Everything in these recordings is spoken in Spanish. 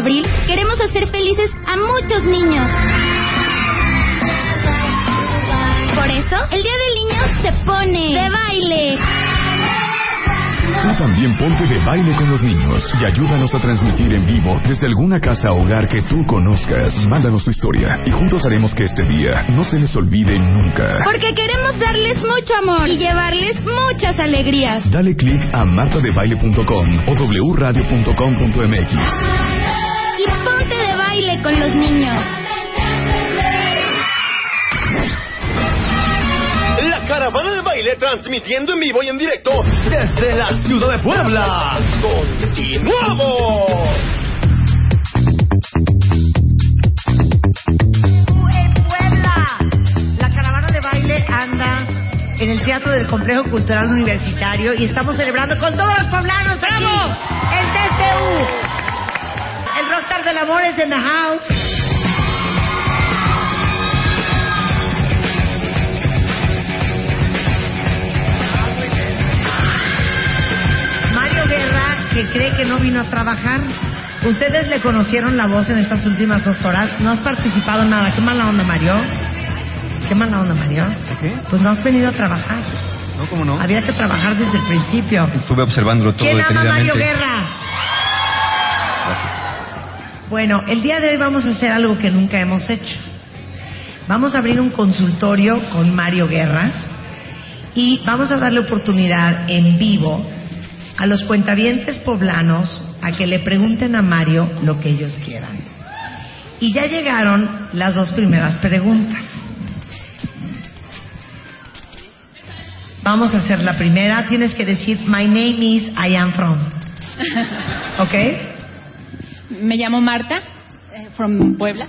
abril queremos hacer felices a muchos niños. Por eso, el Día del Niño se pone de baile. Tú también ponte de baile con los niños y ayúdanos a transmitir en vivo desde alguna casa o hogar que tú conozcas. Mándanos tu historia y juntos haremos que este día no se les olvide nunca. Porque queremos darles mucho amor y llevarles muchas alegrías. Dale click a martadebaile.com o wradio.com.mx. Baile con los niños. La caravana de baile transmitiendo en vivo y en directo desde la ciudad de Puebla. ¡Continuamos! en Puebla. La caravana de baile anda en el Teatro del Complejo Cultural Universitario y estamos celebrando con todos los poblanos aquí el TCU. Del Amor es en the house. Mario Guerra, que cree que no vino a trabajar. Ustedes le conocieron la voz en estas últimas dos horas. No has participado en nada. Qué mala onda, Mario. Qué mala onda, Mario. qué? Pues no has venido a trabajar. No, ¿cómo no? Había que trabajar desde el principio. Estuve observándolo todo ¿Quién ama Mario. Guerra? Bueno, el día de hoy vamos a hacer algo que nunca hemos hecho. Vamos a abrir un consultorio con Mario Guerra y vamos a darle oportunidad en vivo a los cuentavientes poblanos a que le pregunten a Mario lo que ellos quieran. Y ya llegaron las dos primeras preguntas. Vamos a hacer la primera. Tienes que decir, my name is I am from. ¿Ok? Me llamo Marta, eh, from Puebla.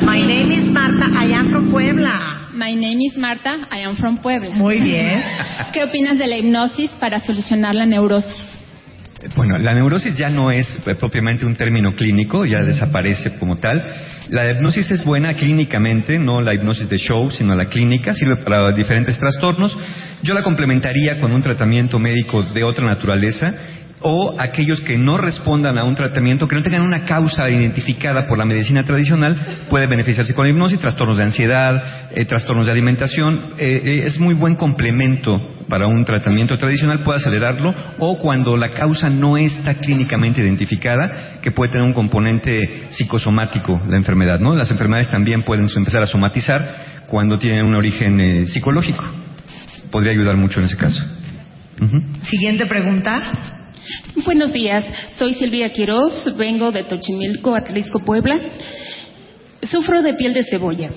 My name is Marta, I am from Puebla. My name is Marta, I am from Puebla. Muy bien. ¿Qué opinas de la hipnosis para solucionar la neurosis? Bueno, la neurosis ya no es eh, propiamente un término clínico, ya desaparece como tal. La hipnosis es buena clínicamente, no la hipnosis de show, sino la clínica, sirve para diferentes trastornos. Yo la complementaría con un tratamiento médico de otra naturaleza o aquellos que no respondan a un tratamiento, que no tengan una causa identificada por la medicina tradicional, puede beneficiarse con la hipnosis, trastornos de ansiedad, eh, trastornos de alimentación. Eh, eh, es muy buen complemento para un tratamiento tradicional, puede acelerarlo, o cuando la causa no está clínicamente identificada, que puede tener un componente psicosomático la enfermedad. ¿no? Las enfermedades también pueden empezar a somatizar cuando tienen un origen psicológico. Podría ayudar mucho en ese caso. Siguiente pregunta. Buenos días, soy Silvia Quiroz, vengo de Tochimilco, Atlisco, Puebla. Sufro de piel de cebolla.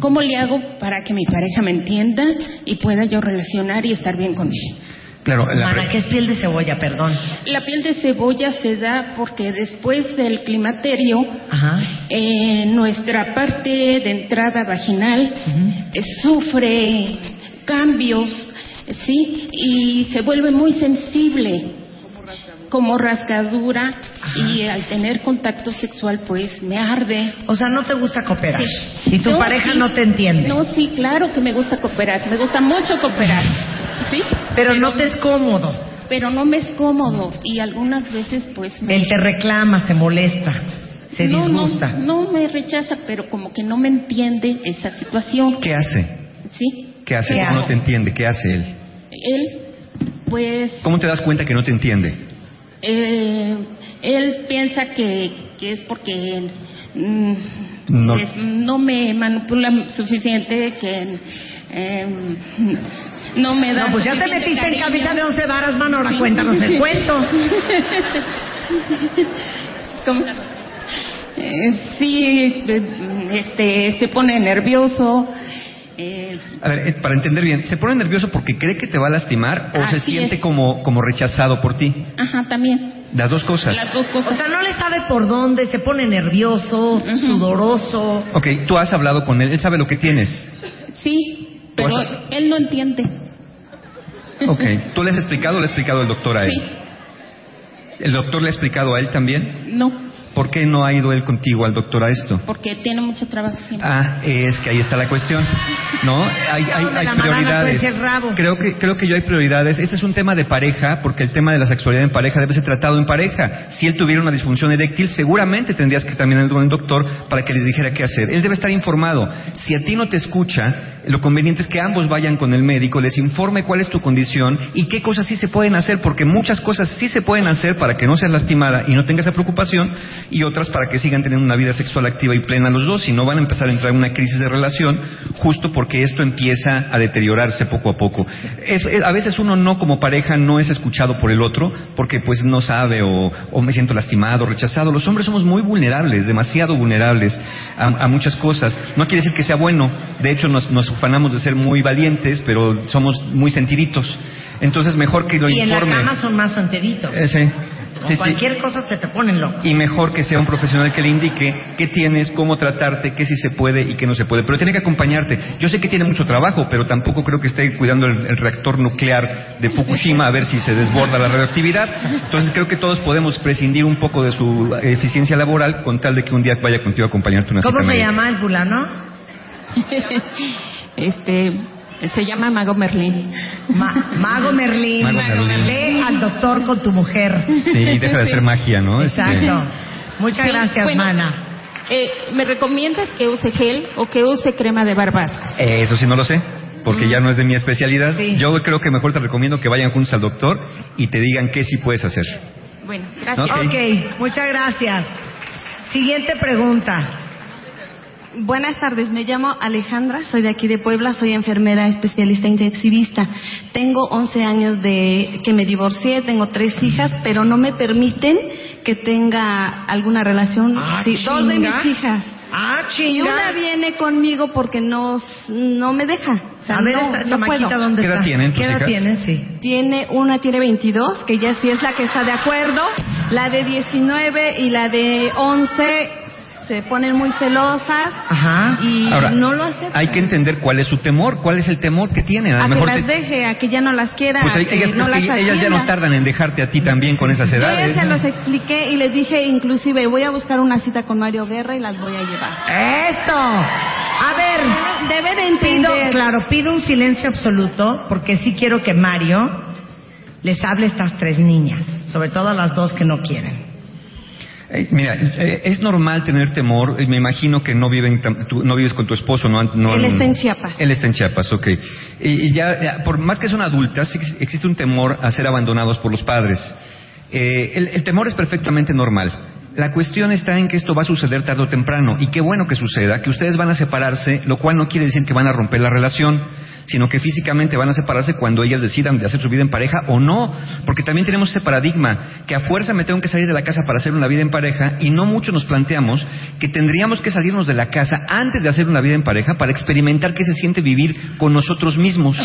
¿Cómo le hago para que mi pareja me entienda y pueda yo relacionar y estar bien con él? Claro, la- Mana, ¿qué es piel de cebolla? Perdón. La piel de cebolla se da porque después del climaterio, Ajá. eh, nuestra parte de entrada vaginal eh, sufre cambios, ¿sí? Y se vuelve muy sensible, como rasgadura, y al tener contacto sexual, pues me arde. O sea, no te gusta cooperar. Sí. Y tu No, pareja sí. no te entiende. No, sí, claro que me gusta cooperar, me gusta mucho cooperar, ¿sí? pero, no te es cómodo. Pero no me es cómodo y algunas veces, pues me... Él te reclama, se molesta, se no, disgusta. No, no me rechaza, pero como que no me entiende esa situación. ¿Qué hace? ¿Sí? ¿Qué hace? ¿Qué ¿Cómo no te entiende? ¿Qué hace él? Él, pues, ¿Cómo te das cuenta que no te entiende? Eh, él piensa que, que es porque mm, No. es- no me manipula suficiente, que eh, no me da. No, pues ya te metiste en camisa de once varas, mano. Ahora Sí. cuéntanos el cuento. ¿Cómo? Eh, sí, eh, este, se pone nervioso. Eh, A ver, para entender bien, ¿se pone nervioso porque cree que te va a lastimar o se siente es. como, como rechazado por ti? ajá, también. Las dos cosas. Las dos O sea, no le sabe por dónde, se pone nervioso, sudoroso. Ok, tú has hablado con él, él sabe lo que tienes. Sí, pero él no entiende. Ok, ¿tú le has explicado o le ha explicado el doctor a él? Sí. ¿El doctor le ha explicado a él también? No. ¿Por qué no ha ido él contigo al doctor a esto? Porque tiene mucho trabajo siempre. Ah, es que ahí está la cuestión. ¿No? Hay, prioridades. Creo que, creo que yo hay prioridades. Este es un tema de pareja, porque el tema de la sexualidad en pareja debe ser tratado en pareja. Si él tuviera una disfunción eréctil, seguramente tendrías que también ir con el doctor para que les dijera qué hacer. Él debe estar informado. Si a ti no te escucha, lo conveniente es que ambos vayan con el médico, les informe cuál es tu condición y qué cosas sí se pueden hacer, porque muchas cosas sí se pueden hacer para que no seas lastimada y no tengas esa preocupación, y otras para que sigan teniendo una vida sexual activa y plena los dos, y no van a empezar a entrar en una crisis de relación justo porque esto empieza a deteriorarse poco a poco. Es- a veces uno no como pareja no es escuchado por el otro porque pues no sabe o, o me siento lastimado, rechazado. Los hombres somos muy vulnerables, demasiado vulnerables a, a muchas cosas. No quiere decir que sea bueno, de hecho nos, nos ufanamos de ser muy valientes, pero somos muy sentiditos. Entonces mejor que lo Y en la informe. cama son más santeditos. Eh, sí. Con Sí, sí. cualquier cosa se te ponen loco. Y mejor que sea un profesional que le indique qué tienes, cómo tratarte, qué sí se puede y qué no se puede. Pero tiene que acompañarte. Yo sé que tiene mucho trabajo, pero tampoco creo que esté cuidando el, el reactor nuclear de Fukushima a ver si se desborda la radioactividad. Entonces creo que todos podemos prescindir un poco de su eficiencia laboral con tal de que un día vaya contigo a acompañarte una ¿Cómo cita se médica. llama el fulano? Este, se llama Mago Merlín. Ma- Mago Merlín. Mago Merlín. Ve al doctor con tu mujer. Sí, y deja de hacer magia, ¿no? Este, Exacto. Muchas Sí, gracias, bueno, mana. eh, ¿Me recomiendas que use gel o que use crema de barbasco? Eh, Eso sí no lo sé, porque ya no es de mi especialidad. Sí. Yo creo que mejor te recomiendo que vayan juntos al doctor y te digan qué sí puedes hacer. Bueno, gracias. Ok. Ok, muchas gracias. Siguiente pregunta. Buenas tardes, me llamo Alejandra, soy de aquí de Puebla, soy enfermera especialista intensivista. Tengo 11 años de que me divorcié, tengo tres hijas, pero no me permiten que tenga alguna relación. Ah, Sí, dos de mis hijas. Ah, Y una viene conmigo porque no, no me deja. O sea, A ver, no, esta no puedo. ¿dónde ¿Qué edad está? tienen tus ¿Qué edad hijas? tienen? Sí. Tiene, una tiene 22, que ya sí es la que está de acuerdo. La de 19 y la de 11 se ponen muy celosas Ajá. y Ahora, no lo aceptan. Hay que entender cuál es su temor, cuál es el temor que tienen. A a que mejor las te- deje, a que ya no las quiera, pues hay- que ellas, no que las ellas ya no tardan en dejarte a ti también con esas Yo ya edades. se los expliqué y les dije, inclusive, voy a buscar una cita con Mario Guerra y las voy a llevar. Eso. A ver, Debe de pido, entender. claro, pido un silencio absoluto porque sí quiero que Mario les hable a estas tres niñas, sobre todo a las dos que no quieren. Eh, mira, eh, es normal tener temor. Me imagino que no, viven, tú- no vives con tu esposo. No, no- Él está en Chiapas. Él está en Chiapas, ok. Y, y ya, ya, por más que son adultas, existe un temor a ser abandonados por los padres. Eh, el, el temor es perfectamente normal. La cuestión está en que esto va a suceder tarde o temprano. Y qué bueno que suceda, que ustedes van a separarse, lo cual no quiere decir que van a romper la relación, sino que físicamente van a separarse cuando ellas decidan de hacer su vida en pareja o no. Porque también tenemos ese paradigma, que a fuerza me tengo que salir de la casa para hacer una vida en pareja, y no mucho nos planteamos que tendríamos que salirnos de la casa antes de hacer una vida en pareja para experimentar qué se siente vivir con nosotros mismos.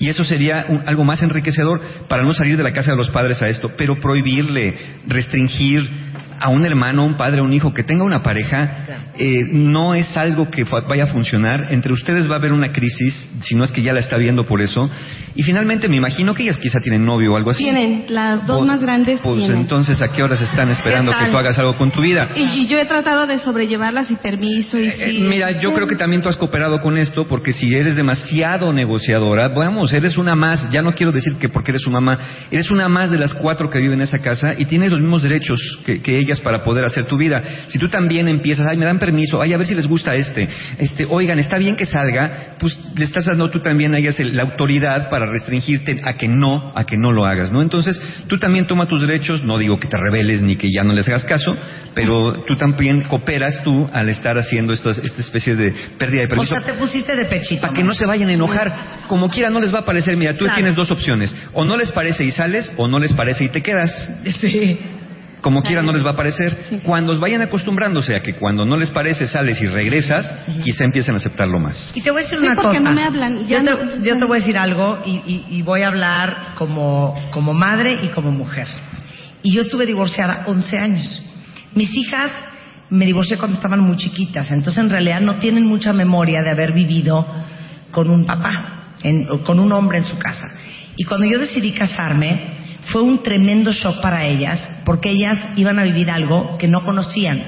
Y eso sería un- algo más enriquecedor para no salir de la casa de los padres a esto, pero prohibirle, restringir a un hermano, a un padre, a un hijo que tenga una pareja, eh, no es algo que vaya a funcionar. Entre ustedes va a haber una crisis, si no es que ya la está viendo por eso. Y finalmente me imagino que ellas quizá tienen novio o algo así. Tienen, las dos Pues- más grandes Pues tienen. entonces, ¿a qué horas están esperando ¿Qué que tú hagas algo con tu vida? Y, y yo he tratado de sobrellevarlas y permiso y Eh, sí. mira, yo creo que también tú has cooperado con esto porque si eres demasiado negociadora, vamos, eres una más, ya no quiero decir que porque eres su mamá, eres una más de las cuatro que viven en esa casa y tienes los mismos derechos que, que para poder hacer tu vida. Si tú también empiezas, ay, me dan permiso, ay, a ver si les gusta este, este, oigan, está bien que salga, pues le estás dando tú también a ellas el- la autoridad para restringirte a que no, a que no lo hagas, ¿no? Entonces, tú también toma tus derechos, no digo que te rebeles ni que ya no les hagas caso, pero tú también cooperas tú al estar haciendo estas- esta especie de pérdida de O permiso. sea, te pusiste de pechito. Para que no se vayan a enojar. Como quiera, no les va a parecer. Mira, tú Claro. tienes dos opciones. O no les parece y sales, o no les parece y te quedas. Sí. Como quiera, no les va a parecer. Cuando vayan acostumbrándose a que cuando no les parece sales y regresas, quizá empiecen a aceptarlo más. Y te voy a decir Sí, una porque cosa. no me hablan, ya yo, te, no- yo te voy a decir algo y, y- y voy a hablar como, como madre y como mujer. Y yo estuve divorciada 11 años. Mis hijas me divorcié cuando estaban muy chiquitas, entonces en realidad no tienen mucha memoria de haber vivido con un papá, en- o con un hombre en su casa. Y cuando yo decidí casarme, fue un tremendo shock para ellas, porque ellas iban a vivir algo que no conocían.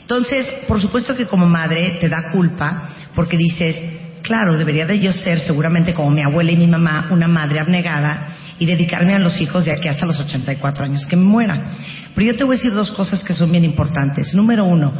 Entonces, por supuesto que como madre te da culpa, porque dices, claro, debería de yo ser seguramente como mi abuela y mi mamá, una madre abnegada y dedicarme a los hijos de aquí hasta los 84 años que me muera. Pero yo te voy a decir dos cosas que son bien importantes. Número uno,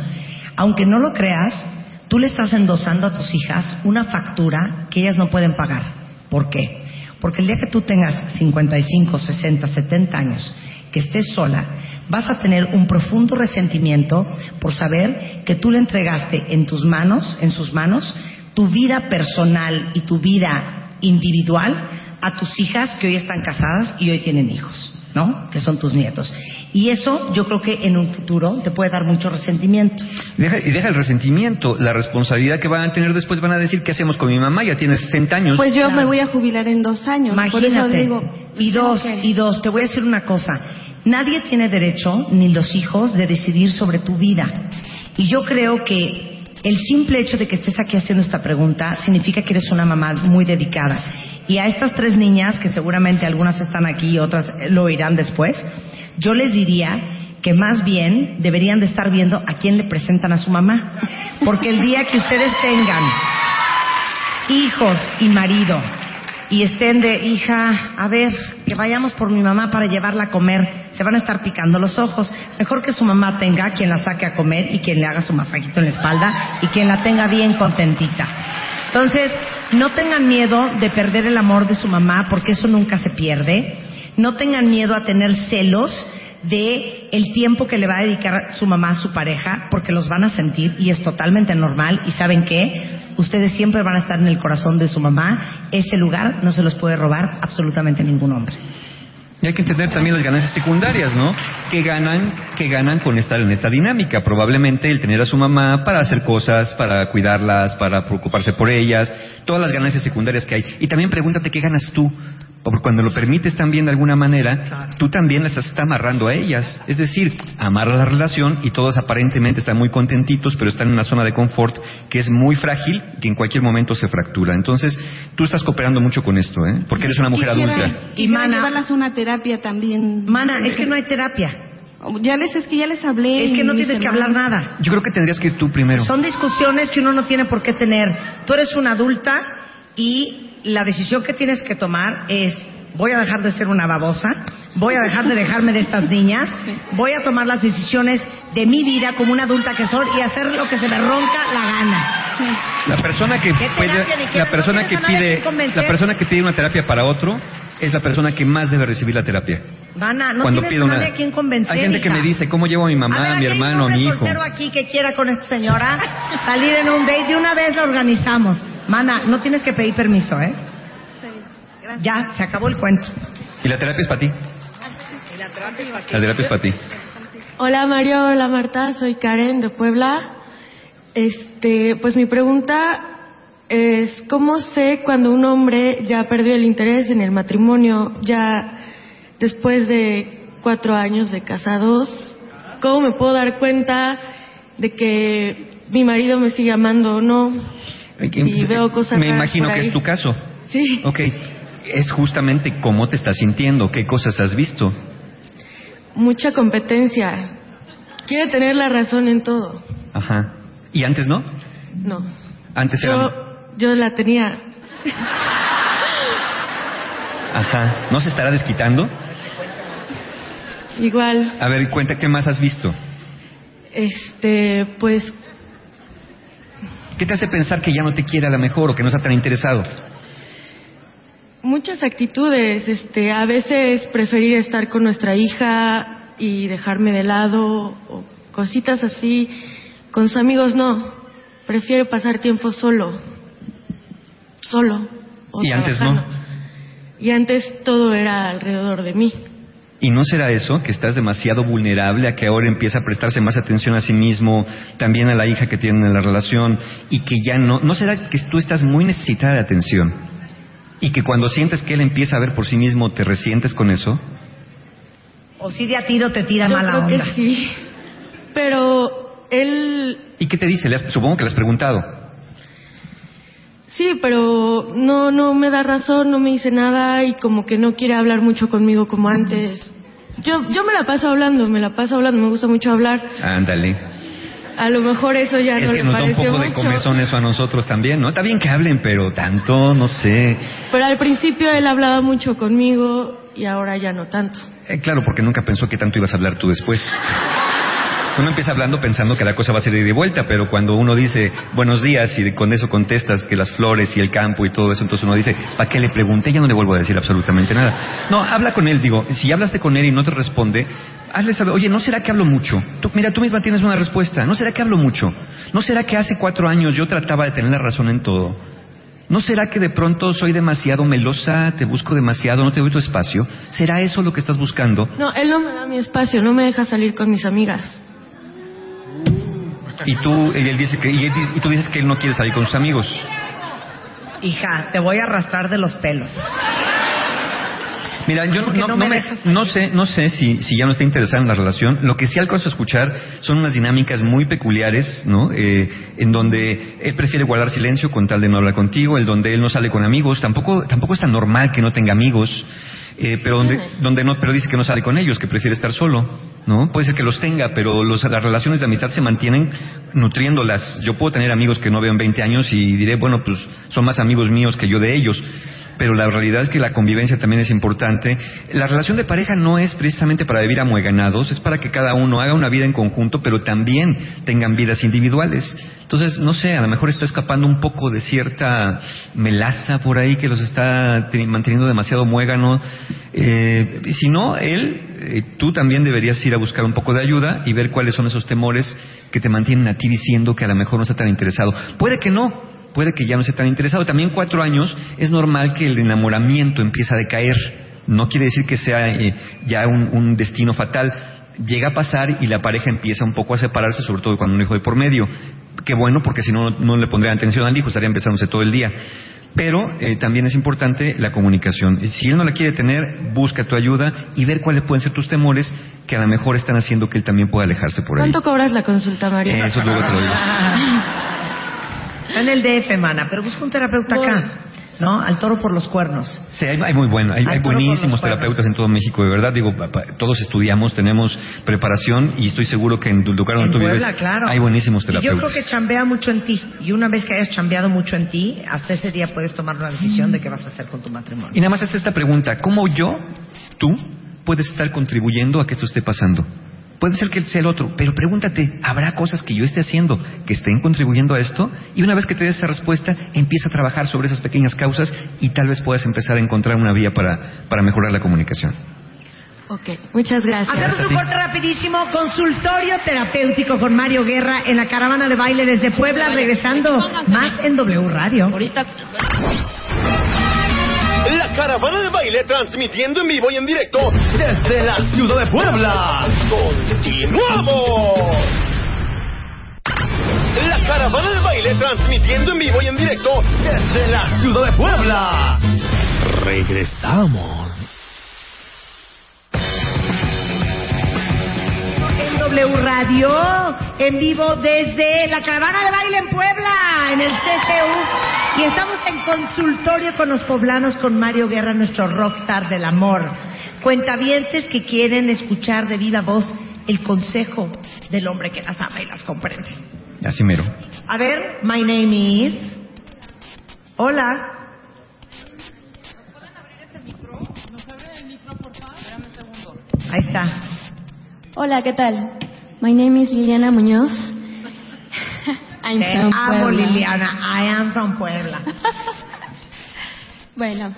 aunque no lo creas, tú le estás endosando a tus hijas una factura que ellas no pueden pagar. ¿Por qué? Porque el día que tú tengas 55, 60, 70 años, que estés sola, vas a tener un profundo resentimiento por saber que tú le entregaste en tus manos, en sus manos, tu vida personal y tu vida individual a tus hijas que hoy están casadas y hoy tienen hijos, ¿no? Que son tus nietos. Y eso yo creo que en un futuro te puede dar mucho resentimiento. Deja- y deja el resentimiento, la responsabilidad que van a tener después van a decir, ¿qué hacemos con mi mamá? Ya tiene 60 años. Pues yo Claro. me voy a jubilar en dos años. Por eso Imagínate. digo. y dos, y dos, te voy a decir una cosa. Nadie tiene derecho, ni los hijos, de decidir sobre tu vida. Y yo creo que el simple hecho de que estés aquí haciendo esta pregunta significa que eres una mamá muy dedicada. Y a estas tres niñas, que seguramente algunas están aquí y otras lo oirán después, yo les diría que más bien deberían de estar viendo a quién le presentan a su mamá. Porque el día que ustedes tengan hijos y marido y estén de hija, a ver, que vayamos por mi mamá para llevarla a comer, se van a estar picando los ojos. Mejor que su mamá tenga quien la saque a comer y quien le haga su masajito en la espalda y quien la tenga bien contentita. Entonces, no tengan miedo de perder el amor de su mamá porque eso nunca se pierde. No tengan miedo a tener celos de el tiempo que le va a dedicar su mamá a su pareja, porque los van a sentir y es totalmente normal. Y saben que ustedes siempre van a estar en el corazón de su mamá. Ese lugar no se los puede robar absolutamente ningún hombre. Y hay que entender también las ganancias secundarias, ¿no? ¿Qué ganan, qué ganan con estar en esta dinámica? Probablemente el tener a su mamá para hacer cosas, para cuidarlas, para preocuparse por ellas, todas las ganancias secundarias que hay. Y también pregúntate qué ganas tú. Porque cuando lo permites también de alguna manera, tú también las estás amarrando a ellas. Es decir, amarra la relación y todos aparentemente están muy contentitos, pero están en una zona de confort que es muy frágil y que en cualquier momento se fractura. Entonces, tú estás cooperando mucho con esto, ¿eh? Porque eres una mujer Quisiera- adulta. Y Mana- llevarlas a una terapia también. Mana, es que no hay terapia. Ya les, es que ya les hablé. Es que no tienes que hablar nada. Yo creo que tendrías que ir tú primero. Son discusiones que uno no tiene por qué tener. Tú eres una adulta y la decisión que tienes que tomar es voy a dejar de ser una babosa, voy a dejar de dejarme de estas niñas, voy a tomar las decisiones de mi vida como una adulta que soy y hacer lo que se me ronca la gana. La persona que la persona que pide, la persona que pide una terapia para otro es la persona que más debe recibir la terapia. Vana, no Cuando tienes pide a una, nadie a quien convencer. hay gente que hija. me dice cómo llevo a mi mamá, a, ver, a mi hermano, a mi hijo. aquí que quiera con esta señora salir en un date de una vez lo organizamos. Mana, no tienes que pedir permiso, ¿eh? Ya, se acabó el cuento. Y la terapia es para ti. La terapia es para ti. Hola Mario, hola Marta, soy Karen de Puebla. Este, pues mi pregunta es ¿cómo sé cuando un hombre ya perdió el interés en el matrimonio ya después de cuatro años de casados? ¿Cómo me puedo dar cuenta de que mi marido me sigue amando o no? Y veo cosas Me imagino que es tu caso. Sí. Ok. Es justamente cómo te estás sintiendo, qué cosas has visto. Mucha competencia. Quiere tener la razón en todo. Ajá. ¿Y antes no? No. Antes era... Yo, la tenía. Ajá. ¿No se estará desquitando? Igual, A ver, cuenta qué más has visto. este, pues ¿Qué te hace pensar que ya no te quiere a lo mejor o que no está tan interesado? muchas actitudes, este, a veces preferir estar con nuestra hija y dejarme de lado o cositas así. Con sus amigos no. Prefiere pasar tiempo solo. Solo. o Y antes no. trabajando. Y antes todo era alrededor de mí. ¿Y no será eso, que estás demasiado vulnerable a que ahora empieza a prestarse más atención a sí mismo, también a la hija que tiene en la relación, y que ya no... ¿No será que tú estás muy necesitada de atención? Y que cuando sientes que él empieza a ver por sí mismo, te resientes con eso? O si de a tiro te tira Yo mala creo onda. que sí. Pero él ¿Y qué te dice? Le has- supongo que le has preguntado. Sí, pero no, no me da razón, no me dice nada y como que no quiere hablar mucho conmigo como antes. Yo, yo me la paso hablando, me la paso hablando, me gusta mucho hablar. Ándale. A lo mejor eso ya Es no que le nos da un poco de comezón eso a nosotros también, ¿no? Está bien que hablen, pero tanto, no sé. Pero al principio él hablaba mucho conmigo y ahora ya no tanto. Eh, claro, porque nunca pensó que tanto ibas a hablar tú después. Uno empieza hablando pensando que la cosa va a ser de vuelta, pero cuando uno dice buenos días y con eso contestas que las flores y el campo y todo eso, entonces uno dice, ¿para qué le pregunté? Ya no le vuelvo a decir absolutamente nada. No, habla con él, digo, si hablaste con él y no te responde, hazle saber, oye, ¿no será que hablo mucho? Tú- mira, tú misma tienes una respuesta, ¿no será que hablo mucho? ¿No será que hace cuatro años yo trataba de tener la razón en todo? ¿No será que de pronto soy demasiado melosa, te busco demasiado, no te doy tu espacio? ¿Será eso lo que estás buscando? No, él no me da mi espacio, no me deja salir con mis amigas. Y tú, y él dice que, y, él di- y tú dices que él no quiere salir con sus amigos. Hija, te voy a arrastrar de los pelos. Mira, yo no, no- no no me no sé, no sé si, si ya no está interesado en la relación. Lo que sí alcanzo a escuchar son unas dinámicas muy peculiares, ¿no? Eh, en donde él prefiere guardar silencio con tal de no hablar contigo, el donde él no sale con amigos. Tampoco, tampoco es tan normal que no tenga amigos. eh, pero donde, donde no, pero dice que no sale con ellos, que prefiere estar solo, ¿no? Puede ser que los tenga, pero los- las relaciones de amistad se mantienen nutriéndolas. Yo puedo tener amigos que no veo en 20 años y diré, bueno, pues son más amigos míos que yo de ellos. Pero la realidad es que la convivencia también es importante. La relación de pareja no es precisamente para vivir amueganados, es para que cada uno haga una vida en conjunto, pero también tengan vidas individuales. Entonces, no sé, a lo mejor está escapando un poco de cierta melaza por ahí que los está te- manteniendo demasiado muégano. Eh, si no, él, eh, tú también deberías ir a buscar un poco de ayuda y ver cuáles son esos temores que te mantienen a ti diciendo que a lo mejor no está tan interesado. Puede que no, puede que ya no esté tan interesado. También cuatro años es normal que el enamoramiento empiece a decaer. No quiere decir que sea eh, ya un, un destino fatal. Llega a pasar y la pareja empieza un poco a separarse, sobre todo cuando un hijo de por medio. Qué bueno, porque si no, no le pondrían atención al hijo, estaría empezándose todo el día. Pero eh, también es importante la comunicación. Si él no la quiere tener, busca tu ayuda y ver cuáles pueden ser tus temores que a lo mejor están haciendo que él también pueda alejarse por ahí. ¿Cuánto cobras la consulta, María? Eso luego te lo digo. Está en el DF, mana, pero busca un terapeuta acá, ¿no? Al toro por los cuernos. Sí, hay, hay muy bueno, hay, Hay buenísimos terapeutas en todo México, de verdad. Digo, todos estudiamos, tenemos preparación y estoy seguro que en tu lugar donde En tú Puebla, vives claro. hay buenísimos Y yo terapeutas. creo que chambea mucho en ti. Y una vez que hayas chambeado mucho en ti, hasta ese día puedes tomar una decisión de qué vas a hacer con tu matrimonio. Y nada más es esta pregunta, ¿cómo yo, tú, puedes estar contribuyendo a que esto esté pasando? Puede ser que él sea el otro, pero pregúntate, ¿habrá cosas que yo esté haciendo que estén contribuyendo a esto? Y una vez que te des esa respuesta, empieza a trabajar sobre esas pequeñas causas y tal vez puedas empezar a encontrar una vía para, para mejorar la comunicación. Ok, muchas gracias. Hacemos un corte rapidísimo. Consultorio terapéutico con Mario Guerra en la caravana de baile desde Puebla, regresando más en W Radio. La caravana de baile transmitiendo en vivo y en directo desde la ciudad de Puebla. ¡Continuamos! La caravana de baile transmitiendo en vivo y en directo desde la ciudad de Puebla. Regresamos. En W Radio, en vivo desde la caravana de baile en Puebla, en el CCU. Y estamos en consultorio con los poblanos, con Mario Guerra, nuestro rockstar del amor. Cuentavientes que quieren escuchar de viva voz el consejo del hombre que las ama y las comprende. Así mero. A ver, my name is. Hola. Ahí está. Hola, ¿qué tal? My name is Liliana Muñoz. I'm Te from amo, Puebla. Liliana. I am from Puebla. Bueno,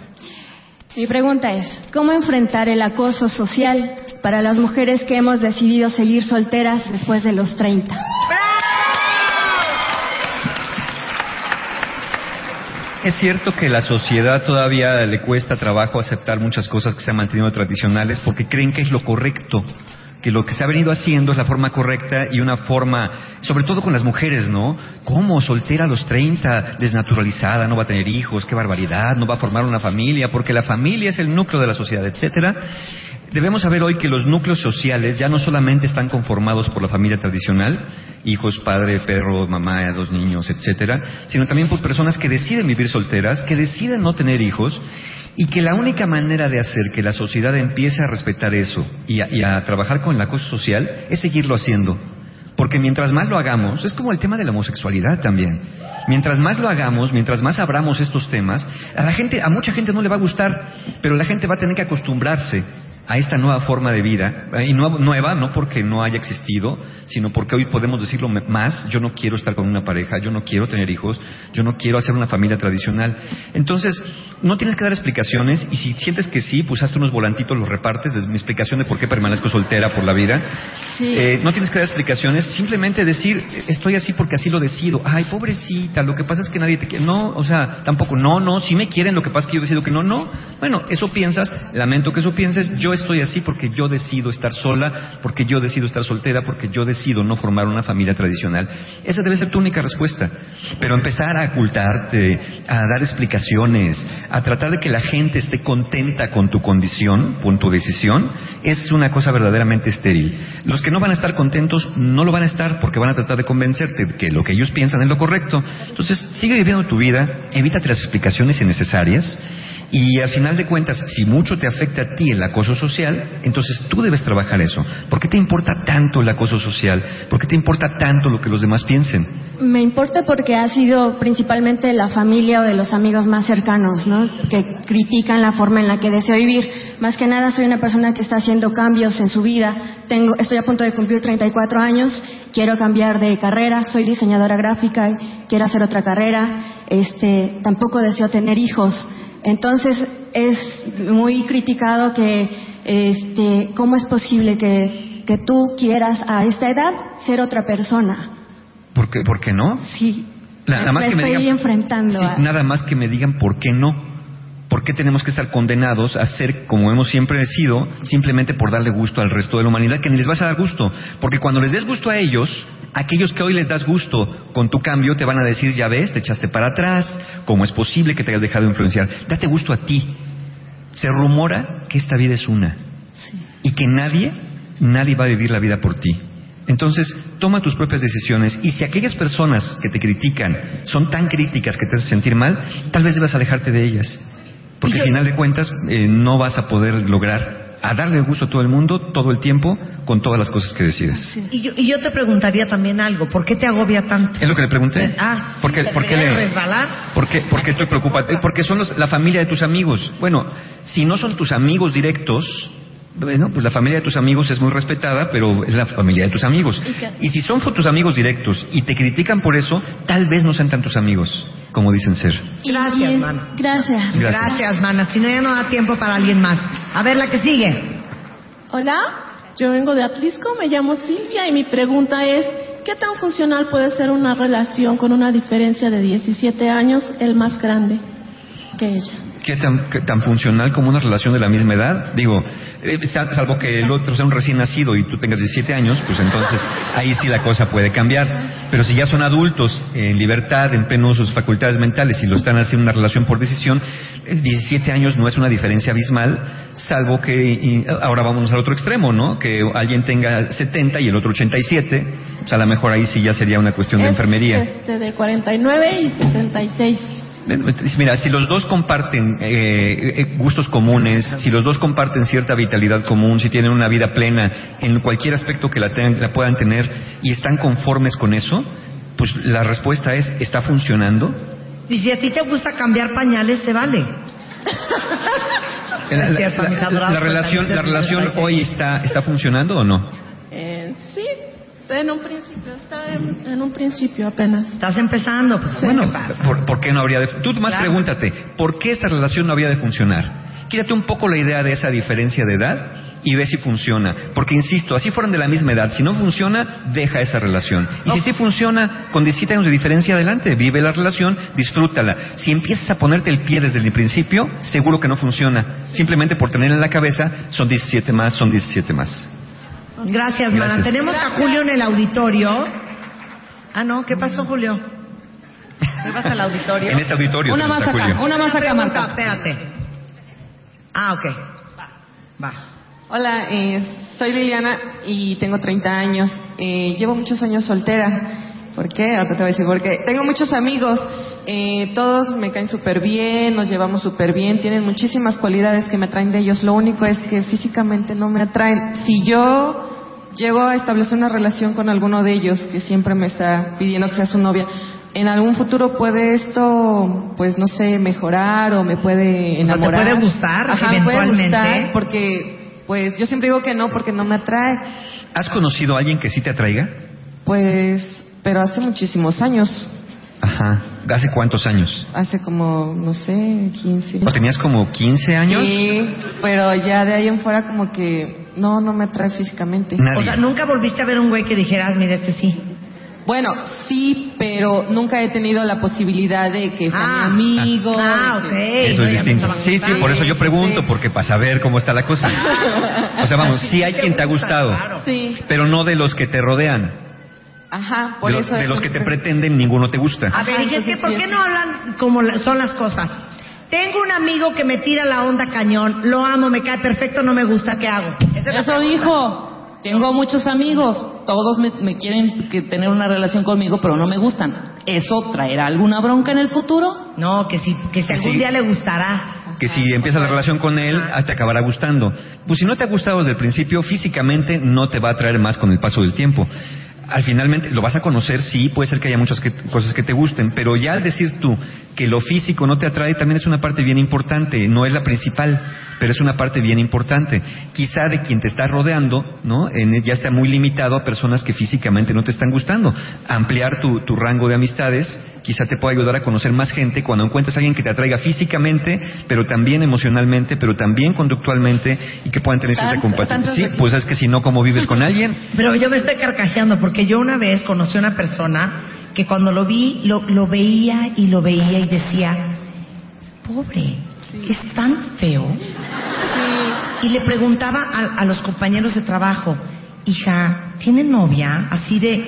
mi pregunta es, ¿cómo enfrentar el acoso social para las mujeres que hemos decidido seguir solteras después de los 30? Es cierto que la sociedad todavía le cuesta trabajo aceptar muchas cosas que se han mantenido tradicionales porque creen que es lo correcto, que lo que se ha venido haciendo es la forma correcta y una forma, sobre todo con las mujeres, ¿no? ¿Cómo? Soltera a los 30, desnaturalizada, no va a tener hijos, qué barbaridad, no va a formar una familia, porque la familia es el núcleo de la sociedad, etcétera. Debemos saber hoy que los núcleos sociales ya no solamente están conformados por la familia tradicional, hijos, padre, perro, mamá, dos niños, etcétera, sino también por personas que deciden vivir solteras, que deciden no tener hijos y que la única manera de hacer que la sociedad empiece a respetar eso y a, y a trabajar con el acoso social es seguirlo haciendo. Porque mientras más lo hagamos, es como el tema de la homosexualidad también. Mientras más lo hagamos, mientras más abramos estos temas, a la gente, a mucha gente no le va a gustar, pero la gente va a tener que acostumbrarse a esta nueva forma de vida, y nueva, nueva no porque no haya existido, sino porque hoy podemos decirlo más, yo no quiero estar con una pareja, yo no quiero tener hijos, yo no quiero hacer una familia tradicional. Entonces, no tienes que dar explicaciones, y si sientes que sí, pues hazte unos volantitos, los repartes, desde mi explicación de por qué permanezco soltera por la vida. Sí. Eh, no tienes que dar explicaciones, simplemente decir, estoy así porque así lo decido. Ay, pobrecita, lo que pasa es que nadie te quiere. No, o sea, tampoco, no, no, si me quieren, lo que pasa es que yo decido que no, no. Bueno, eso piensas, lamento que eso pienses, yo estoy así porque yo decido estar sola, porque yo decido estar soltera, porque yo decido no formar una familia tradicional. Esa debe ser tu única respuesta. Pero empezar a ocultarte, a dar explicaciones, a tratar de que la gente esté contenta con tu condición, con tu decisión, es una cosa verdaderamente estéril. Los que no van a estar contentos no lo van a estar porque van a tratar de convencerte de que lo que ellos piensan es lo correcto. Entonces, sigue viviendo tu vida, evítate las explicaciones innecesarias y al final de cuentas, si mucho te afecta a ti el acoso social, entonces tú debes trabajar eso. ¿Por qué te importa tanto el acoso social? ¿Por qué te importa tanto lo que los demás piensen? Me importa porque ha sido principalmente la familia o de los amigos más cercanos, ¿no? Que critican la forma en la que deseo vivir. Más que nada soy una persona que está haciendo cambios en su vida. Tengo, estoy a punto de cumplir 34 años. Quiero cambiar de carrera. Soy diseñadora gráfica. Quiero hacer otra carrera. Este, tampoco deseo tener hijos. Entonces es muy criticado que, este, cómo es posible que, que tú quieras a esta edad ser otra persona. ¿Por qué, por qué no? Sí. Nada más me que me digan, enfrentando Sí, a... nada más que me digan por qué no. ¿Por qué tenemos que estar condenados a ser como hemos siempre sido simplemente por darle gusto al resto de la humanidad que ni les vas a dar gusto? Porque cuando les des gusto a ellos, aquellos que hoy les das gusto con tu cambio te van a decir, ya ves, te echaste para atrás, ¿cómo es posible que te hayas dejado influenciar? Date gusto a ti. Se rumora que esta vida es una y que nadie, nadie va a vivir la vida por ti. Entonces, toma tus propias decisiones y si aquellas personas que te critican son tan críticas que te hacen sentir mal, tal vez debas alejarte de ellas. Porque yo- al final de cuentas eh, no vas a poder lograr a darle gusto a todo el mundo todo el tiempo con todas las cosas que decidas. Y yo, y yo te preguntaría también algo, ¿por qué te agobia tanto? Es lo que le pregunté. Ah, ¿Por qué, ¿te por qué le- resbalar? ¿Por qué, por qué estoy preocupado? Eh, Porque son los- la familia de tus amigos. Bueno, si no son tus amigos directos, bueno, pues la familia de tus amigos es muy respetada, pero es la familia de tus amigos. Y si son tus amigos directos y te critican por eso, tal vez no sean tantos amigos como dicen ser. Gracias, mana. Gracias. Gracias. Gracias, mana. Si no, ya no da tiempo para alguien más. A ver, la que sigue. Hola, yo vengo de Atlisco, me llamo Silvia y mi pregunta es, ¿qué tan funcional puede ser una relación con una diferencia de 17 años, el más grande que ella? ¿Qué tan, qué tan funcional como una relación de la misma edad? Digo, eh, sal- salvo que el otro sea un recién nacido y tú tengas 17 años, pues entonces ahí sí la cosa puede cambiar. Pero si ya son adultos, en libertad, en pleno sus facultades mentales y lo están haciendo una relación por decisión, eh, 17 años no es una diferencia abismal, salvo que, y ahora vamos al otro extremo, ¿no? Que alguien tenga 70 y el otro 87, pues a lo mejor ahí sí ya sería una cuestión de enfermería. Este, de 49 y 76. Mira, si los dos comparten eh, eh, gustos comunes, si los dos comparten cierta vitalidad común, si tienen una vida plena en cualquier aspecto que la, tengan- la puedan tener y están conformes con eso, pues la respuesta es, ¿está funcionando? Y si a ti te gusta cambiar pañales, te vale. La, la- la- adorados la relación, la relación hoy está, está funcionando o no? En un principio, está en, en un principio apenas. Estás empezando, pues Bueno. ¿por, por qué no habría de... Tú más Claro. pregúntate, ¿por qué esta relación no habría de funcionar? Quítate un poco la idea de esa diferencia de edad y ve si funciona. Porque, insisto, así fueran de la misma edad, si no funciona, deja esa relación. Y si sí funciona, con 17 años de diferencia, adelante, vive la relación, disfrútala. Si empiezas a ponerte el pie desde el principio, seguro que no funciona. Simplemente por tener en la cabeza, son 17 más, son 17 más. Gracias. Gracias. Tenemos a Julio en el auditorio. Ah, no, ¿qué pasó, Julio? ¿Qué pasa al auditorio? En este auditorio Una más acá, Julio. una más acá, Marta. Espérate. Ah, ok. Va. Hola, eh, soy Liliana y tengo 30 años. Eh, llevo muchos años soltera. ¿Por qué? Ahora te voy a decir porque tengo muchos amigos. Eh, todos me caen súper bien, nos llevamos súper bien, tienen muchísimas cualidades que me atraen de ellos. Lo único es que físicamente no me atraen. Si yo llego a establecer una relación con alguno de ellos que siempre me está pidiendo que sea su novia, en algún futuro puede esto, pues no sé, mejorar o me puede O sea, ¿te enamorar. puede gustar Ajá, me puede eventualmente? gustar porque, pues yo siempre digo que no porque no me atrae. ¿Has conocido a alguien que sí te atraiga? Pues, pero hace muchísimos años, Ajá. ¿Hace cuántos años? hace como, no sé, 15. ¿O tenías como 15 años? Sí, pero ya de ahí en fuera como que no, no me atrae físicamente. Nadie. O sea, nunca volviste a ver un güey que dijeras, mira, este sí. Bueno, sí, pero nunca he tenido la posibilidad de que sea Ah. mi amigo. Ah, ok. que- Eso es distinto. Sí, sí, por eso yo pregunto, porque para saber cómo está la cosa. O sea, vamos, sí hay quien te ha gustado, pero no de los que te rodean. Ajá, por De, los- eso. de es los que te pretenden, ninguno te gusta. A ver, es que ¿por qué no hablan como la- son las cosas? Tengo un amigo que me tira la onda cañón, lo amo, me cae perfecto, no me gusta, ¿qué hago? Eso dijo. Tengo muchos amigos. Todos me, me quieren que tener una relación conmigo, pero no me gustan. ¿Eso traerá alguna bronca en el futuro? No, que si, que si algún Sí. día le gustará. Que si empiezas la relación con él, ah, te acabará gustando. Pues si no te ha gustado desde el principio, físicamente no te va a atraer más con el paso del tiempo. Al finalmente lo vas a conocer, sí, puede ser que haya muchas que- cosas que te gusten, pero ya al decir tú que lo físico no te atrae, también es una parte bien importante, no es la principal, pero es una parte bien importante. Quizá de quien te está rodeando, ¿no? En- ya está muy limitado a personas que físicamente no te están gustando. Ampliar tu, tu rango de amistades quizá te pueda ayudar a conocer más gente cuando encuentres a alguien que te atraiga físicamente, pero también emocionalmente, pero también conductualmente y que puedan tener cierta compatibilidad. Sí, pues es que si no, ¿cómo vives con alguien? Pero yo me estoy carcajeando porque yo una vez conocí a una persona que cuando lo vi, lo, lo veía y lo veía y decía, pobre, es tan feo. Y le preguntaba a, a los compañeros de trabajo, hija, ¿tiene novia? Así de,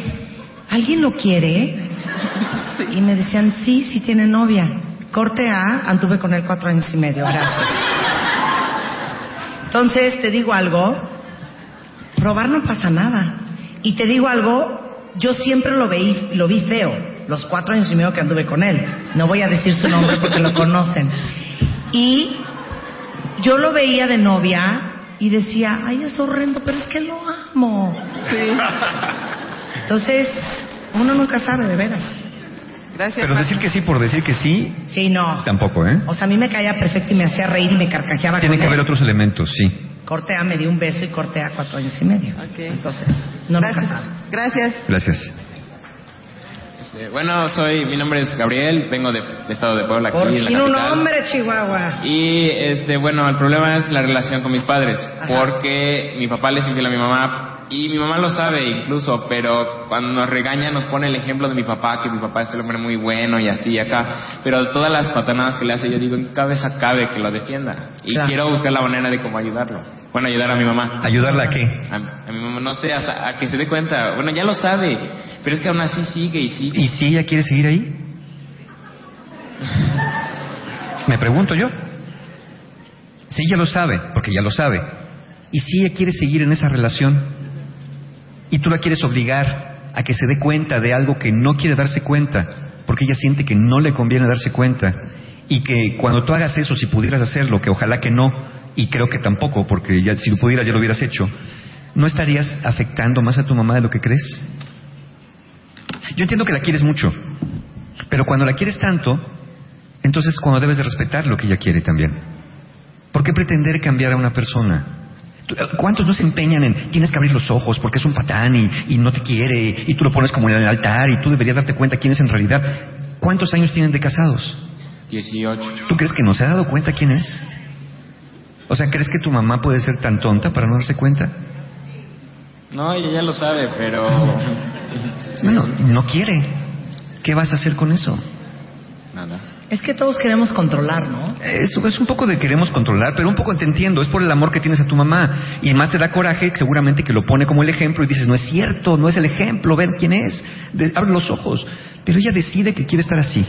¿alguien lo quiere? Y me decían, sí, sí tiene novia. Corte A, anduve con él cuatro años y medio, gracias. Entonces, te digo algo, probar no pasa nada. Y te digo algo, yo siempre lo vi, lo vi feo, los cuatro años y medio que anduve con él. No voy a decir su nombre porque lo conocen. Y yo lo veía de novia y decía, ay, es horrendo, pero es que lo amo. Entonces, uno nunca sabe, de veras. Gracias. Pero decir que sí por decir que sí, Sí, no. tampoco, ¿eh? O sea, a mí me caía perfecto y me hacía reír y me carcajeaba Tiene con que él. haber otros elementos, sí. Corte A me dio un beso y corte A cuatro años y medio. Ok. Entonces, no nunca Gracias. sabe. Gracias. Gracias. Este, bueno, soy, mi nombre es Gabriel, vengo de, de estado de Puebla, aquí Por en la fin un capital. hombre, Chihuahua. Y este, bueno, el problema es la relación con mis padres, porque mi papá le es infiel a mi mamá y mi mamá lo sabe incluso, pero cuando nos regaña nos pone el ejemplo de mi papá, que mi papá es el hombre muy bueno y así y acá, pero todas las patanadas que le hace yo digo, en cabeza cabe que lo defienda y Claro. quiero buscar la manera de cómo ayudarlo. Bueno, ayudar a mi mamá. ¿Ayudarla a qué? A, a mi mamá, no sé, a, a que se dé cuenta. Bueno, ya lo sabe, pero es que aún así sigue y sigue. ¿Y si ella quiere seguir ahí? Me pregunto yo. Si ella lo sabe, porque ya lo sabe, y si ella quiere seguir en esa relación, y tú la quieres obligar a que se dé cuenta de algo que no quiere darse cuenta, porque ella siente que no le conviene darse cuenta, y que cuando tú hagas eso, si pudieras hacerlo, que ojalá que no, y creo que tampoco, porque ya, si lo pudieras ya lo hubieras hecho, ¿no estarías afectando más a tu mamá de lo que crees? Yo entiendo que la quieres mucho, pero cuando la quieres tanto, entonces es cuando debes de respetar lo que ella quiere también. ¿Por qué pretender cambiar a una persona? Tú- ¿Cuántos no se empeñan en tienes que abrir los ojos porque es un patán y, y no te quiere y tú lo pones como en el altar y tú deberías darte cuenta quién es en realidad? ¿Cuántos años tienen de casados? 18. ¿Tú crees que no se ha dado cuenta quién es? O sea, ¿crees que tu mamá puede ser tan tonta para no darse cuenta? No, ella ya lo sabe, pero... Bueno, no quiere. ¿Qué vas a hacer con eso? Nada. Es que todos queremos controlar, ¿no? Eso es un poco de queremos controlar, pero un poco te entiendo, es por el amor que tienes a tu mamá. Y más te da coraje, seguramente que lo pone como el ejemplo y dices, no es cierto, no es el ejemplo, ven quién es, De- abre los ojos. Pero ella decide que quiere estar así.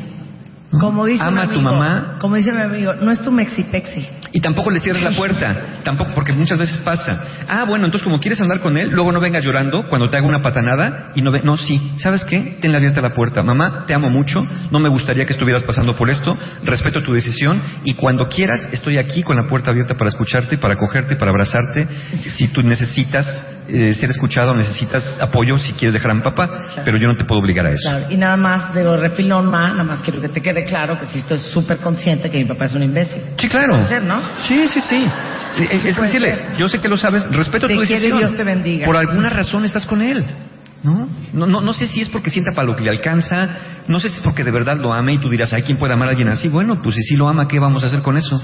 Como dice Ama mi a tu amigo, mamá. Como dice mi amigo, no es tu mexipexi. Y tampoco le cierres la puerta, tampoco, porque muchas veces pasa. Ah, bueno, entonces como quieres andar con él, luego no vengas llorando cuando te haga una patanada y no ve, no, sí, ¿sabes qué? Tenle abierta la puerta. Mamá, te amo mucho, no me gustaría que estuvieras pasando por esto, respeto tu decisión y cuando quieras estoy aquí con la puerta abierta para escucharte, para cogerte, para abrazarte. Si tú necesitas eh, ser escuchado, necesitas apoyo, si quieres dejar a mi papá, pero yo no te puedo obligar a eso. Claro, y nada más, digo, refil on ma, nada más quiero que te quede claro que sí estoy súper consciente que mi papá es un imbécil. Sí, claro. Puede ser, ¿no? Sí, sí, sí. Es, decirle, ser. yo sé que lo sabes, respeto Te tu decisión. Dios te bendiga. Por alguna razón estás con él. ¿No? No, no, no sé si es porque sienta para lo que le alcanza, no sé si es porque de verdad lo ama y tú dirás, ay, ¿quién puede amar a alguien así? Bueno, pues si sí lo ama, ¿qué vamos a hacer con eso?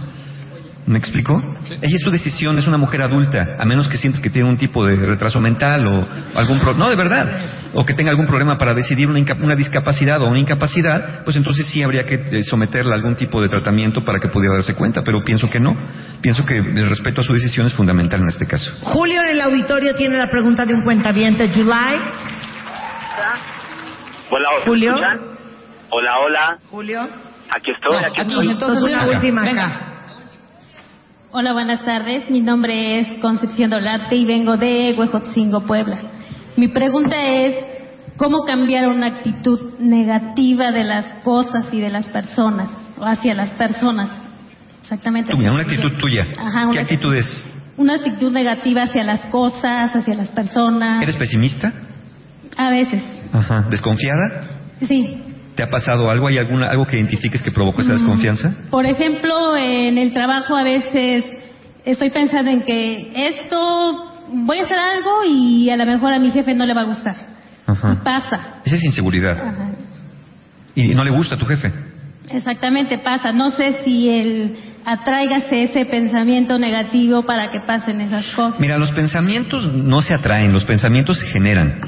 ¿Me explicó? Ella es su decisión, es una mujer adulta, a menos que sientes que tiene un tipo de retraso mental o algún pro no, de verdad, o que tenga algún problema para decidir una, inca- una discapacidad o una incapacidad, pues entonces sí habría que eh, someterla a algún tipo de tratamiento para que pudiera darse cuenta, pero pienso que no. Pienso que el respeto a su decisión es fundamental en este caso. Julio en el auditorio tiene la pregunta de un cuentaviente. July. Hola, ¿me Julio. Hola, hola. Julio. Aquí estoy, aquí, estoy. Entonces una última acá. Hola, buenas tardes. Mi nombre es Concepción Dolarte y vengo de Huejotzingo, Puebla. Mi pregunta es, ¿cómo cambiar una actitud negativa de las cosas y de las personas, o hacia las personas? Exactamente. Tuya, una actitud tuya. Ajá, ¿Qué actitud es? Una actitud negativa hacia las cosas, hacia las personas. ¿Eres pesimista? A veces, Ajá. ¿Desconfiada? sí. ¿Te ha pasado algo? ¿Hay alguna, algo que identifiques que provocó esa Mm. desconfianza? Por ejemplo, en el trabajo a veces estoy pensando en que esto voy a hacer algo y a lo mejor a mi jefe no le va a gustar. Ajá. Pasa. Esa es inseguridad. Ajá. Y no le gusta a tu jefe. Exactamente, pasa. No sé si el atráigase ese pensamiento negativo para que pasen esas cosas. Mira, los pensamientos no se atraen, los pensamientos se generan.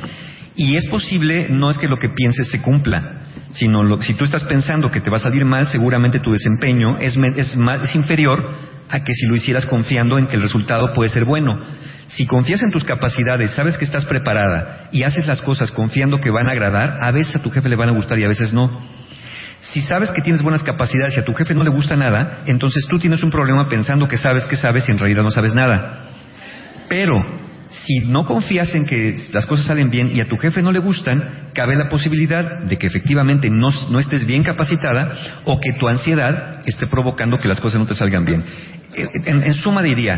Y es posible, no es que lo que pienses se cumpla, sino lo, si tú estás pensando que te va a salir mal, seguramente tu desempeño es, es, es inferior a que si lo hicieras confiando en que el resultado puede ser bueno. Si confías en tus capacidades, sabes que estás preparada y haces las cosas confiando que van a agradar, a veces a tu jefe le van a gustar y a veces no. Si sabes que tienes buenas capacidades y a tu jefe no le gusta nada, entonces tú tienes un problema pensando que sabes que sabes y en realidad no sabes nada. Pero si no confías en que las cosas salen bien y a tu jefe no le gustan, cabe la posibilidad de que efectivamente no, estés bien capacitada o que tu ansiedad esté provocando que las cosas no te salgan bien. En, en suma diría,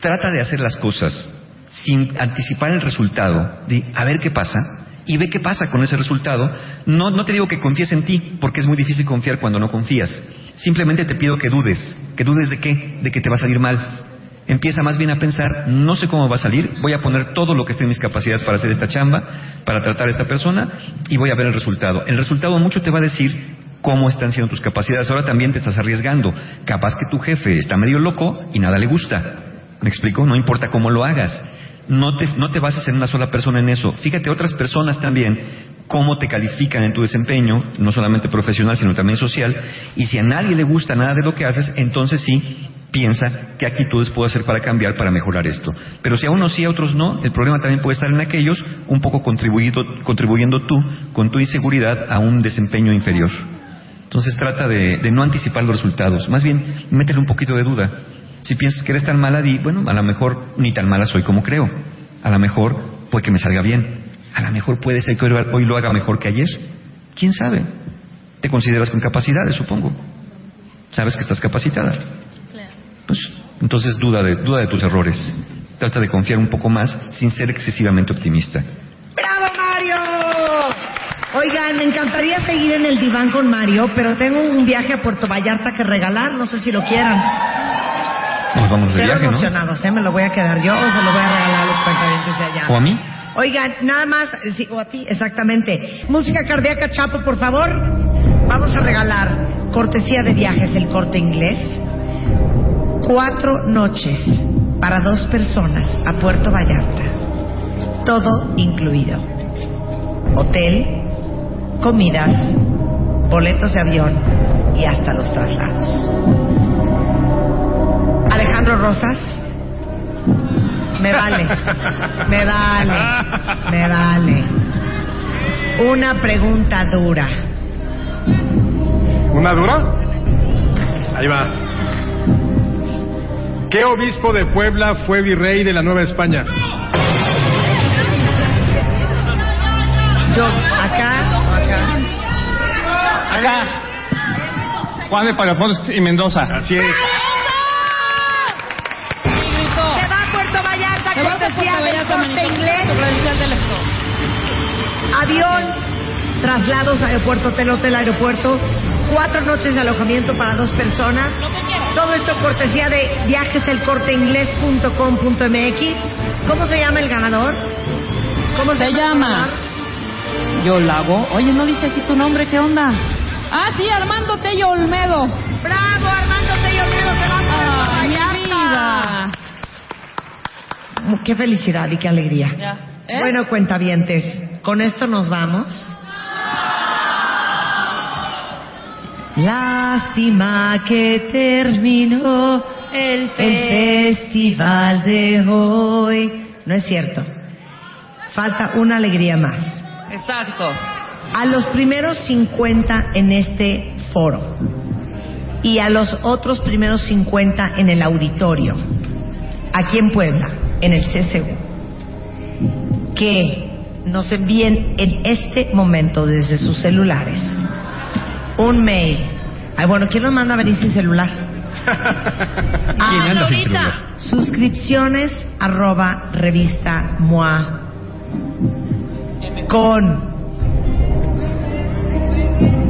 trata de hacer las cosas sin anticipar el resultado, de a ver qué pasa y ve qué pasa con ese resultado. No, no te digo que confíes en ti, porque es muy difícil confiar cuando no confías. Simplemente te pido que dudes. ¿Que dudes de qué? De que te va a salir mal. Empieza más bien a pensar, no sé cómo va a salir, voy a poner todo lo que esté en mis capacidades para hacer esta chamba, para tratar a esta persona y voy a ver el resultado. El resultado mucho te va a decir cómo están siendo tus capacidades. Ahora también te estás arriesgando. Capaz que tu jefe está medio loco y nada le gusta. ¿Me explico? No importa cómo lo hagas. No te, no te bases en una sola persona en eso. Fíjate otras personas también cómo te califican en tu desempeño, no solamente profesional, sino también social. Y si a nadie le gusta nada de lo que haces, entonces sí, piensa qué actitudes puedo hacer para cambiar, para mejorar esto. Pero si a unos sí, a otros no, el problema también puede estar en aquellos, un poco contribuyendo, contribuyendo tú con tu inseguridad a un desempeño inferior. Entonces trata de, de no anticipar los resultados, más bien métele un poquito de duda. Si piensas que eres tan mala, di, bueno, a lo mejor ni tan mala soy como creo. A lo mejor puede que me salga bien. A lo mejor puede ser que hoy, hoy lo haga mejor que ayer. ¿Quién sabe? Te consideras con capacidades, supongo. Sabes que estás capacitada. Pues entonces duda de, duda de tus errores. Trata de confiar un poco más sin ser excesivamente optimista. ¡Bravo, Mario! Oigan, me encantaría seguir en el diván con Mario, pero tengo un viaje a Puerto Vallarta que regalar, no sé si lo quieran. Nos vamos de viaje, ¿no? emocionados, ¿eh? ¿Me lo voy a quedar yo o se lo voy a regalar a los cuentavientes de allá? ¿O a mí? Oigan, nada más, sí, o a ti, exactamente. Música cardíaca, Chapo, por favor. Vamos a regalar cortesía de viajes, el corte inglés. Cuatro noches para dos personas a Puerto Vallarta. Todo incluido. Hotel, comidas, boletos de avión y hasta los traslados. Alejandro Rosas. Me vale, me vale, me vale. Una pregunta dura. ¿Una dura? Ahí va. ¿Qué obispo de Puebla fue virrey de la Nueva España? Yo, acá acá. Acá. Juan de Pagafones y Mendoza. Así es. Se va a Puerto Vallarta, Se va a Puerto Vallarta, Corte Inglés. Avión, traslados, aeropuerto, hotel, hotel, aeropuerto. Cuatro noches de alojamiento para dos personas. Todo esto cortesía de viajeselcorteinglés.com.mx. ¿Cómo se llama el ganador? ¿Cómo Se llama Yo Lavo. Oye, no dice así tu nombre, ¿qué onda? Ah, sí, Armando Tello Olmedo. ¡Bravo, Armando Tello Olmedo! ¡Se va a mi vida. Qué felicidad y qué alegría. ¿Eh? Bueno, cuentavientes, con esto nos vamos. Lástima que terminó el, festival de hoy. No es cierto. Falta una alegría más. Exacto. A los primeros 50 en este foro y a los otros primeros 50 en el auditorio, aquí en Puebla, en el CCU, que nos envíen en este momento desde sus celulares un mail. Ay, bueno, ¿quién nos manda a venir sin celular? ¿Quién anda sin celular? Suscripciones arroba revista MOA con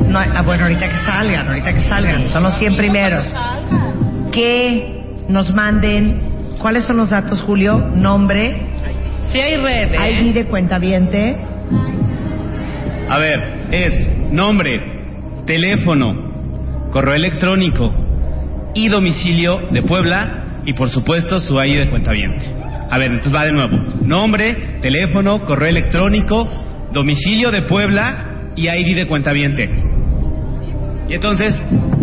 no, ah, bueno, ahorita que salgan, ahorita que salgan, son los 100 primeros. Que nos manden, ¿cuáles son los datos, Julio? Nombre, Sí hay red, ¿eh? ID de cuentaviente, A ver, es nombre, teléfono, correo electrónico y domicilio de Puebla y por supuesto su ID de cuentaviente. A ver, entonces va de nuevo. Nombre, teléfono, correo electrónico, domicilio de Puebla y ID de cuentaviente. Y entonces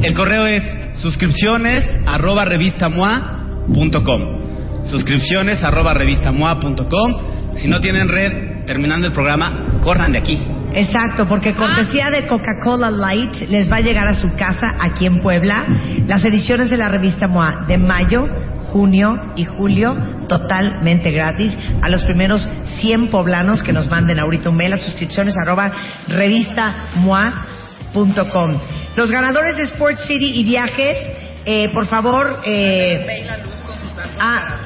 el correo es suscripciones arroba revistamoa.com. Suscripciones arroba revistamoa.com. Si no tienen red, terminando el programa, corran de aquí. Exacto, porque cortesía de Coca-Cola Light les va a llegar a su casa aquí en Puebla. Las ediciones de la revista MOA de mayo, junio y julio totalmente gratis. A los primeros 100 poblanos que nos manden ahorita un mail a suscripciones arroba revistamoa.com. Los ganadores de Sport City y viajes, eh, por favor, eh, ah,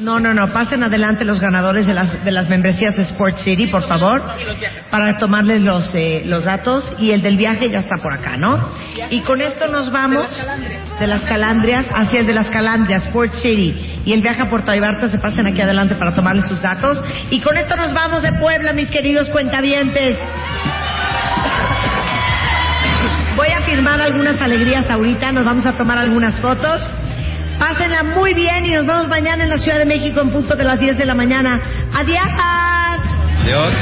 no, no, no, pasen adelante los ganadores de las, de las membresías de Sport City, por favor, para tomarles los, eh, los datos. Y el del viaje ya está por acá, ¿no? Y con esto nos vamos de las calandrias, hacia el de las calandrias, Sport City. Y el viaje a Puerto Vallarta se pasen aquí adelante para tomarles sus datos. Y con esto nos vamos de Puebla, mis queridos cuentavientes. Voy a firmar algunas alegrías ahorita, nos vamos a tomar algunas fotos. Pásenla muy bien y nos vemos mañana en la Ciudad de México en punto de las 10 de la mañana. Adiós. Adiós.